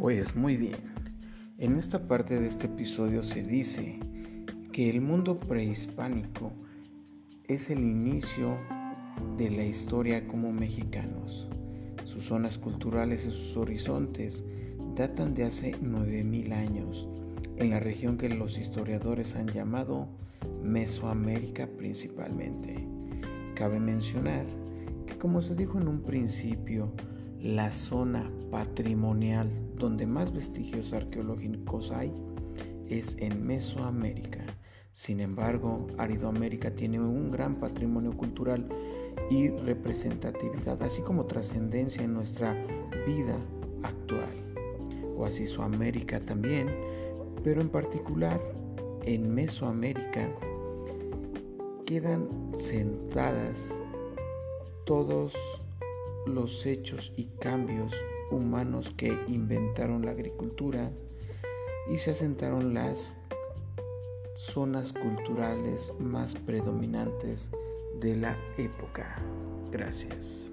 Pues muy bien, en esta parte de este episodio se dice que el mundo prehispánico es el inicio de la historia como mexicanos. Sus zonas culturales y sus horizontes datan de hace 9.000 años en la región que los historiadores han llamado Mesoamérica principalmente. Cabe mencionar que como se dijo en un principio, la zona patrimonial donde más vestigios arqueológicos hay es en Mesoamérica. Sin embargo, Aridoamérica tiene un gran patrimonio cultural y representatividad, así como trascendencia en nuestra vida actual. Oasisoamérica también, pero en particular en Mesoamérica quedan sentadas todos los hechos y cambios humanos que inventaron la agricultura y se asentaron las zonas culturales más predominantes de la época. Gracias.